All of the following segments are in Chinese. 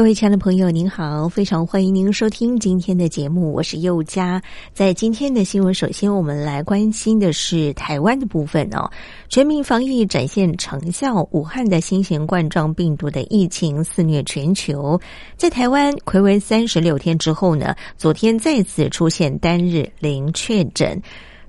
各位亲爱的朋友，您好，非常欢迎您收听今天的节目，我是佑佳。在今天的新闻，首先我们来关心的是台湾的部分哦。全民防疫展现成效，武汉的新型冠状病毒的疫情肆虐全球，在台湾魁违三十六天之后呢，昨天再次出现单日零确诊。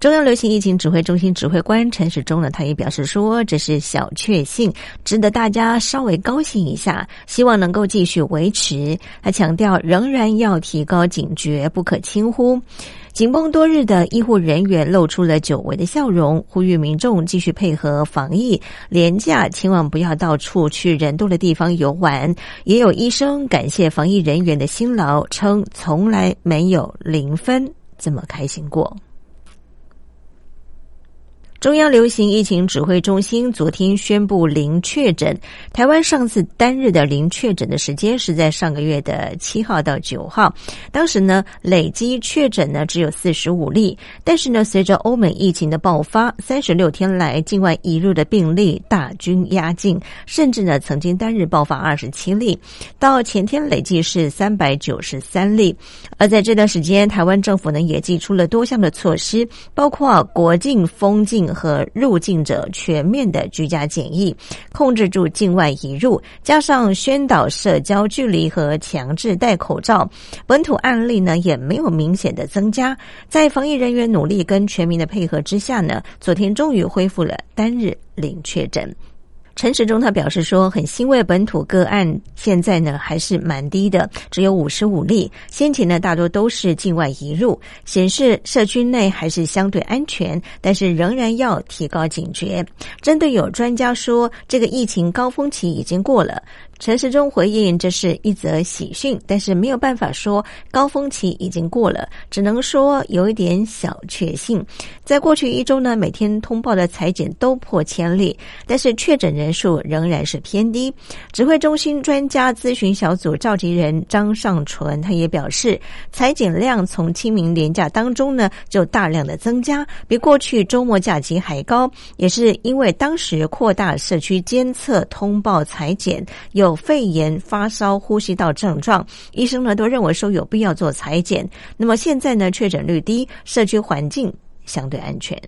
中央流行疫情指挥中心指挥官陈时中呢，他也表示说，这是小确幸，值得大家稍微高兴一下，希望能够继续维持。他强调，仍然要提高警觉，不可轻忽。紧绷多日的医护人员露出了久违的笑容，呼吁民众继续配合防疫，廉价千万不要到处去人多的地方游玩。也有医生感谢防疫人员的辛劳，称从来没有零分这么开心过。中央流行疫情指挥中心昨天宣布零确诊。台湾上次单日的零确诊的时间是在上个月的七号到九号，当时呢累积确诊呢只有四十五例。但是呢，随着欧美疫情的爆发，三十六天来境外移入的病例大军压境，甚至呢曾经单日爆发二十七例，到前天累计是三百九十三例。而在这段时间，台湾政府呢也祭出了多项的措施，包括国境封禁。和入境者全面的居家检疫，控制住境外移入，加上宣导社交距离和强制戴口罩，本土案例呢也没有明显的增加。在防疫人员努力跟全民的配合之下呢，昨天终于恢复了单日零确诊。陈时中他表示说，很欣慰本土个案现在呢还是蛮低的，只有五十五例。先前呢大多都是境外移入，显示社区内还是相对安全，但是仍然要提高警觉。针对有专家说这个疫情高峰期已经过了。陈时中回应：“这是一则喜讯，但是没有办法说高峰期已经过了，只能说有一点小确幸。在过去一周呢，每天通报的裁剪都破千例，但是确诊人数仍然是偏低。指挥中心专家咨询小组召集人张尚纯他也表示，裁剪量从清明年假当中呢就大量的增加，比过去周末假期还高，也是因为当时扩大社区监测通报裁剪有。”有肺炎、发烧、呼吸道症状，医生呢都认为说有必要做裁剪。那么现在呢，确诊率低，社区环境相对安全。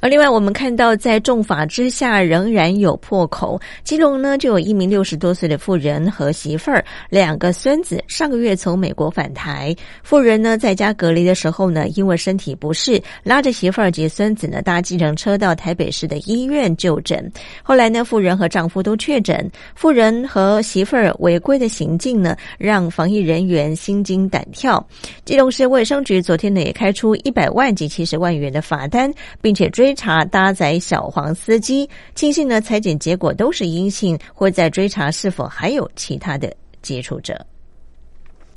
而另外，我们看到在重罚之下仍然有破口。基隆呢，就有一名六十多岁的妇人和媳妇儿两个孙子，上个月从美国返台。妇人呢在家隔离的时候呢，因为身体不适，拉着媳妇儿及孙子呢搭计程车到台北市的医院就诊。后来呢，妇人和丈夫都确诊。妇人和媳妇儿违规的行径呢，让防疫人员心惊胆跳。基隆市卫生局昨天呢也开出一百万及七十万元的罚单，并且追。追查搭载小黄司机，庆幸呢，裁剪结果都是阴性，或在追查是否还有其他的接触者。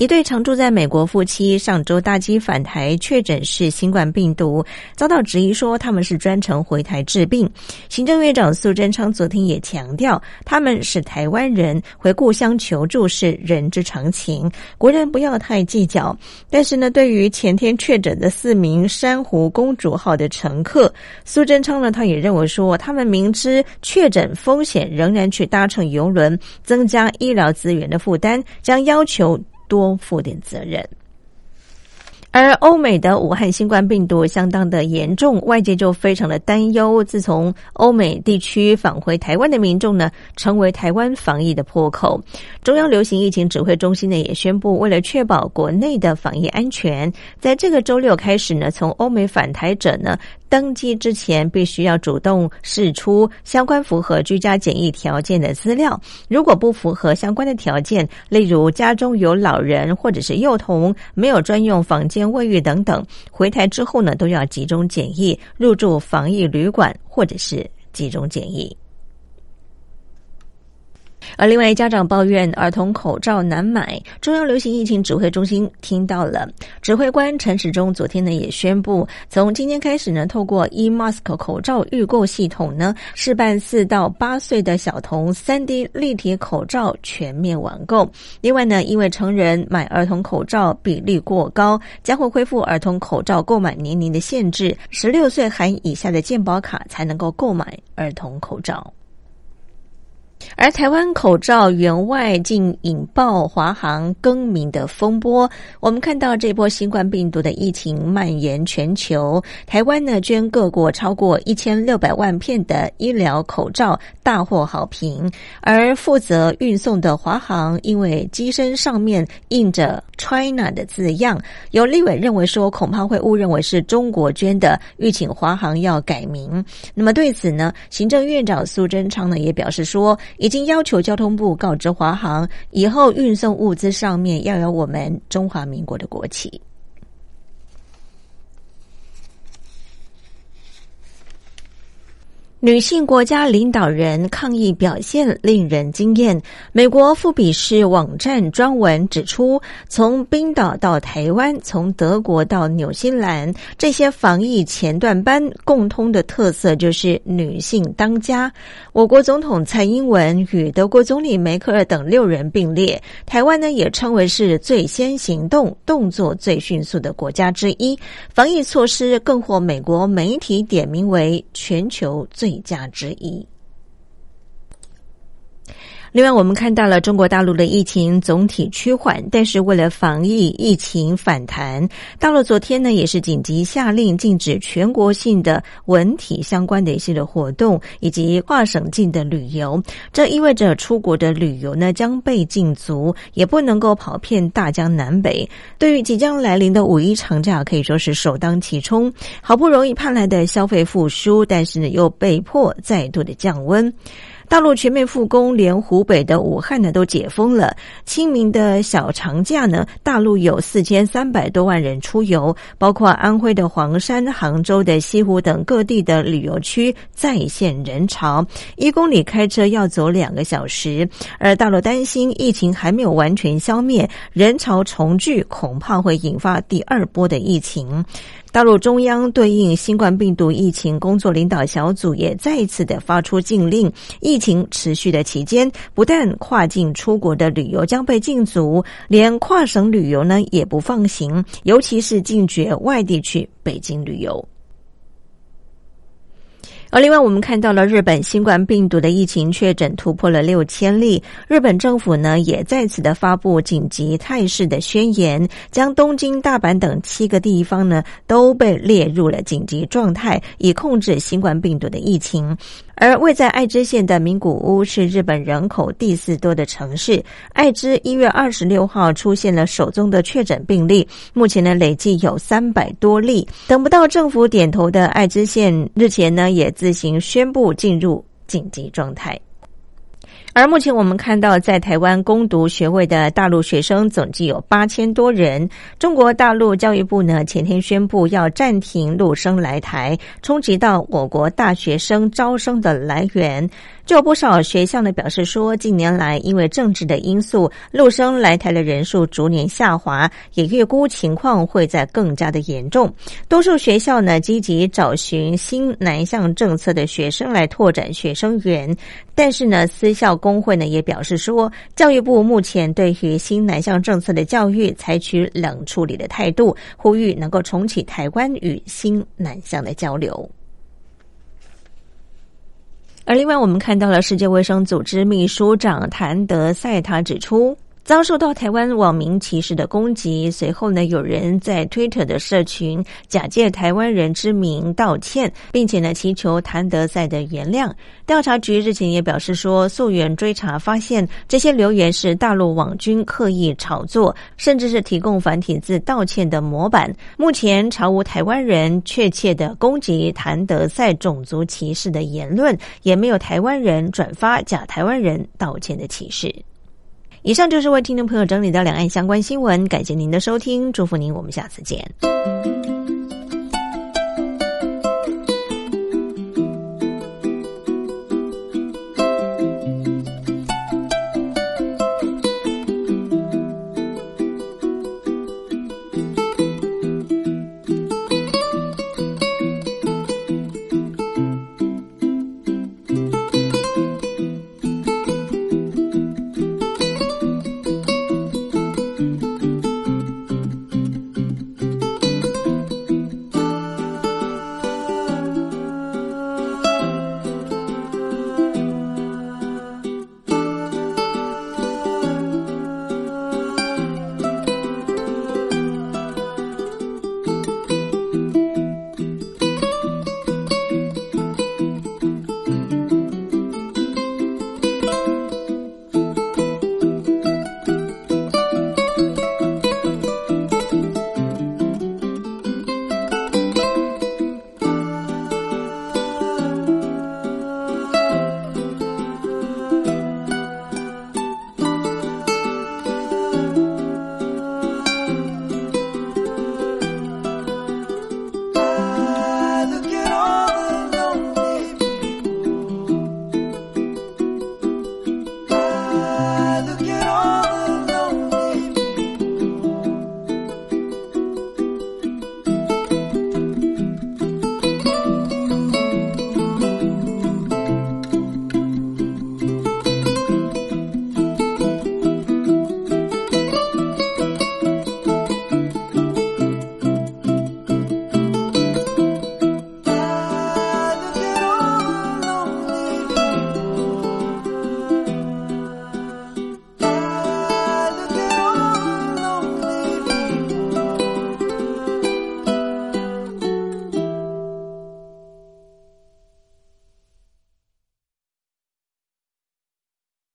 一对常住在美国夫妻上周大机返台，确诊是新冠病毒，遭到质疑说他们是专程回台治病。行政院长苏贞昌昨天也强调，他们是台湾人，回故乡求助是人之常情，国人不要太计较。但是呢，对于前天确诊的四名珊瑚公主号的乘客，苏贞昌呢，他也认为说，他们明知确诊风险，仍然去搭乘游轮，增加医疗资源的负担，将要求。多负点责任。而欧美的武汉新冠病毒相当的严重，外界就非常的担忧。自从欧美地区返回台湾的民众呢，成为台湾防疫的破口。中央流行疫情指挥中心呢也宣布，为了确保国内的防疫安全，在这个周六开始呢，从欧美返台者呢。登机之前必须要主动示出相关符合居家检疫条件的资料，如果不符合相关的条件，例如家中有老人或者是幼童、没有专用房间卫浴等等，回台之后呢，都要集中检疫，入住防疫旅馆或者是集中检疫。而另外，家长抱怨儿童口罩难买，中央流行疫情指挥中心听到了。指挥官陈时中昨天呢也宣布，从今天开始呢，透过 eMask 口罩预购系统呢，示范四到八岁的小童三 D 立体口罩全面网购。另外呢，因为成人买儿童口罩比例过高，将会恢复儿童口罩购买年龄的限制，十六岁含以下的健保卡才能够购买儿童口罩。而台湾口罩员外竟引爆华航更名的风波。我们看到这波新冠病毒的疫情蔓延全球，台湾呢捐各国超过一千六百万片的医疗口罩，大获好评。而负责运送的华航，因为机身上面印着 China 的字样，有立委认为说恐怕会误认为是中国捐的，欲请华航要改名。那么对此呢，行政院长苏贞昌呢也表示说。已经要求交通部告知华航，以后运送物资上面要有我们中华民国的国旗。女性国家领导人抗议表现令人惊艳。美国富比士网站专文指出，从冰岛到台湾，从德国到纽西兰，这些防疫前段班共通的特色就是女性当家。我国总统蔡英文与德国总理梅克尔等六人并列，台湾呢也称为是最先行动、动作最迅速的国家之一。防疫措施更获美国媒体点名为全球最。贵价之一。另外，我们看到了中国大陆的疫情总体趋缓，但是为了防疫，疫情反弹，大陆昨天呢也是紧急下令禁止全国性的文体相关的一些的活动，以及跨省境的旅游。这意味着出国的旅游呢将被禁足，也不能够跑遍大江南北。对于即将来临的五一长假，可以说是首当其冲。好不容易盼来的消费复苏，但是呢又被迫再度的降温。大陆全面复工，连湖北的武汉呢都解封了。清明的小长假呢，大陆有四千三百多万人出游，包括安徽的黄山、杭州的西湖等各地的旅游区再现人潮，一公里开车要走两个小时。而大陆担心疫情还没有完全消灭，人潮重聚恐怕会引发第二波的疫情。大陆中央对应新冠病毒疫情工作领导小组也再一次的发出禁令，疫情持续的期间，不但跨境出国的旅游将被禁足，连跨省旅游呢也不放行，尤其是禁绝外地去北京旅游。而另外，我们看到了日本新冠病毒的疫情确诊突破了六千例，日本政府呢也再次的发布紧急态势的宣言，将东京、大阪等七个地方呢都被列入了紧急状态，以控制新冠病毒的疫情。而位在爱知县的名古屋是日本人口第四多的城市。爱知一月二十六号出现了首宗的确诊病例，目前呢累计有三百多例。等不到政府点头的爱知县日前呢也自行宣布进入紧急状态。而目前我们看到，在台湾攻读学位的大陆学生总计有八千多人。中国大陆教育部呢前天宣布要暂停陆生来台，冲击到我国大学生招生的来源。就有不少学校呢表示说，近年来因为政治的因素，陆生来台的人数逐年下滑，也预估情况会在更加的严重。多数学校呢积极找寻新南向政策的学生来拓展学生源，但是呢私校。工会呢也表示说，教育部目前对于新南向政策的教育采取冷处理的态度，呼吁能够重启台湾与新南向的交流。而另外，我们看到了世界卫生组织秘书长谭德赛，他指出。遭受到台湾网民歧视的攻击，随后呢，有人在 Twitter 的社群假借台湾人之名道歉，并且呢，祈求谭德赛的原谅。调查局日前也表示说，溯源追查发现，这些留言是大陆网军刻意炒作，甚至是提供繁体字道歉的模板。目前，朝无台湾人确切的攻击谭德赛种族歧视的言论，也没有台湾人转发假台湾人道歉的歧视。以上就是为听众朋友整理的两岸相关新闻，感谢您的收听，祝福您，我们下次见。